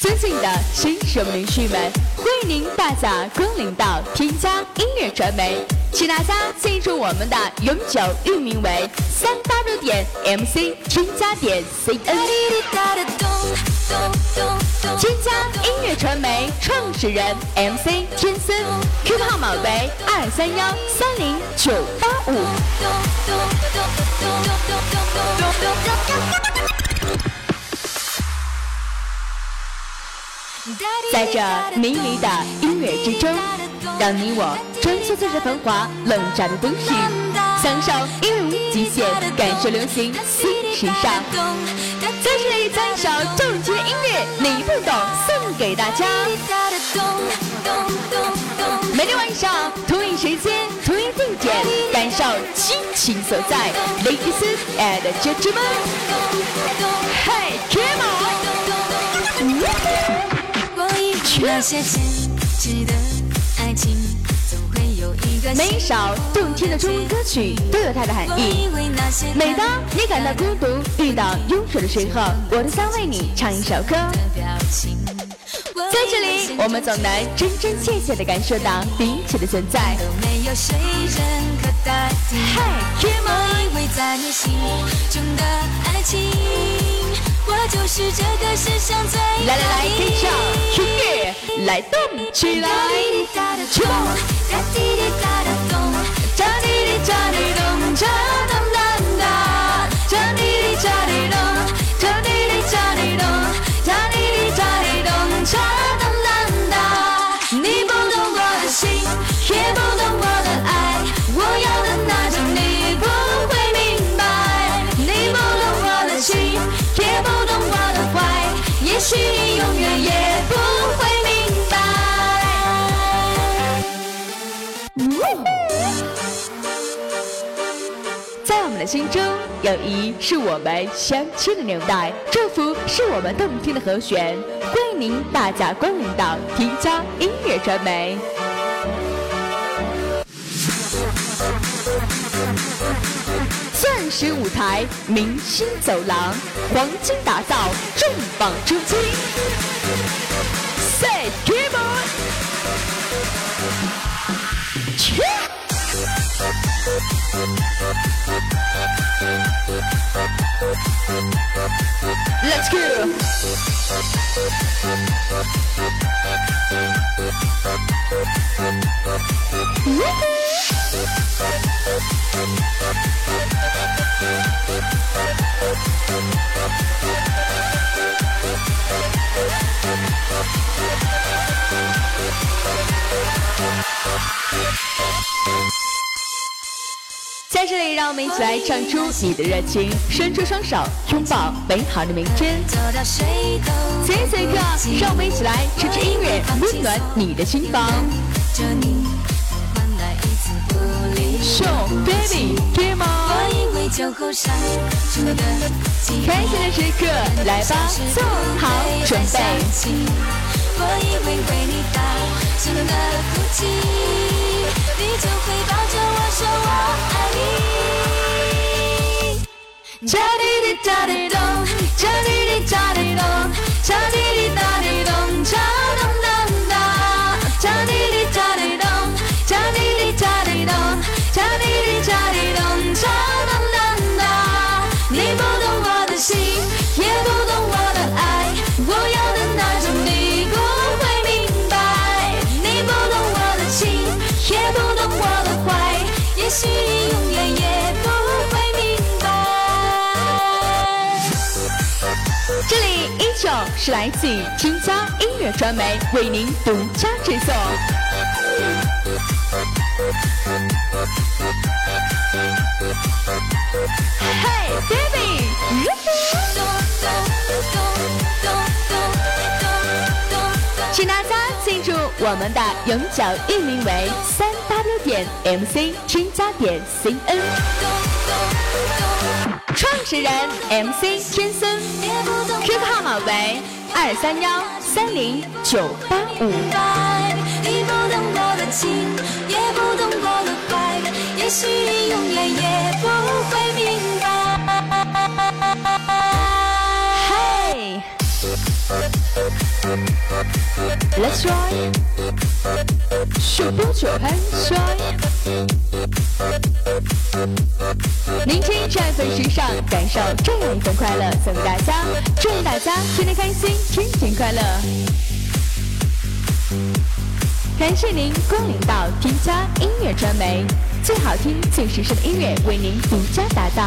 尊敬的新手们、女婿们，欢迎您大驾光临到添加音乐传媒，请大家记住我们的永久域名为三 w 点 mc 添加点 cn。添加音乐传媒创始人 MC 天森，QQ 号码为二三幺三零九八五。在这迷离的音乐之中，让你我穿梭在这繁华冷战的都市，享受音乐无极限，感受流行新时尚。在这里将一首动听的音乐你不懂送给大家。每天晚上同一时间同一地点，感受激情所在。Ladies and gentlemen，嘿，come on！那些坚持的爱情，总会有一个。每一首动听的中文歌曲都有它的含义。每当你感到孤独、遇到忧愁的时候，我都想为你唱一首歌。在这里，我们总能真真切切地感受到彼此的存在。嗨，我依就是这个世上最来来来，跟上音乐，来动起来，冲！哒滴滴哒哒咚，哒滴滴哒滴咚，哒哒哒哒，哒滴滴哒滴动，心中，友谊是我们相牵的纽带，祝福是我们动听的和弦。欢迎您大驾光临到添加音乐传媒。钻石舞台，明星走廊，黄金打造，重磅出击。Say come on，切，Let's go。这里，让我们一起来唱出你的热情，伸出双手，拥抱美好的明天。此时此刻，让我们一起来吹着音乐，温暖你的心房。Show baby come on！开心的时刻来吧，做好准备。我以为为你的哭泣，你就会你。哒滴滴哒滴咚，哒滴滴哒滴咚，哒滴滴哒滴咚，哒咚是来自于添加音乐传媒为您独家制作。Hey baby，请大家记住我们的永久域名为三 w 点 mc 添加点 cn，创始人 MC 天森，QQ 号码为二三幺三零九八五。你不懂我的情，也不懂我的坏，也许你永远也不会明白。嘿，Let's。聆听这份时尚，感受这样一份快乐，送给大家，祝大家天天开心，天天快乐。感谢您光临到添加音乐传媒，最好听、最时尚的音乐为您独家打造。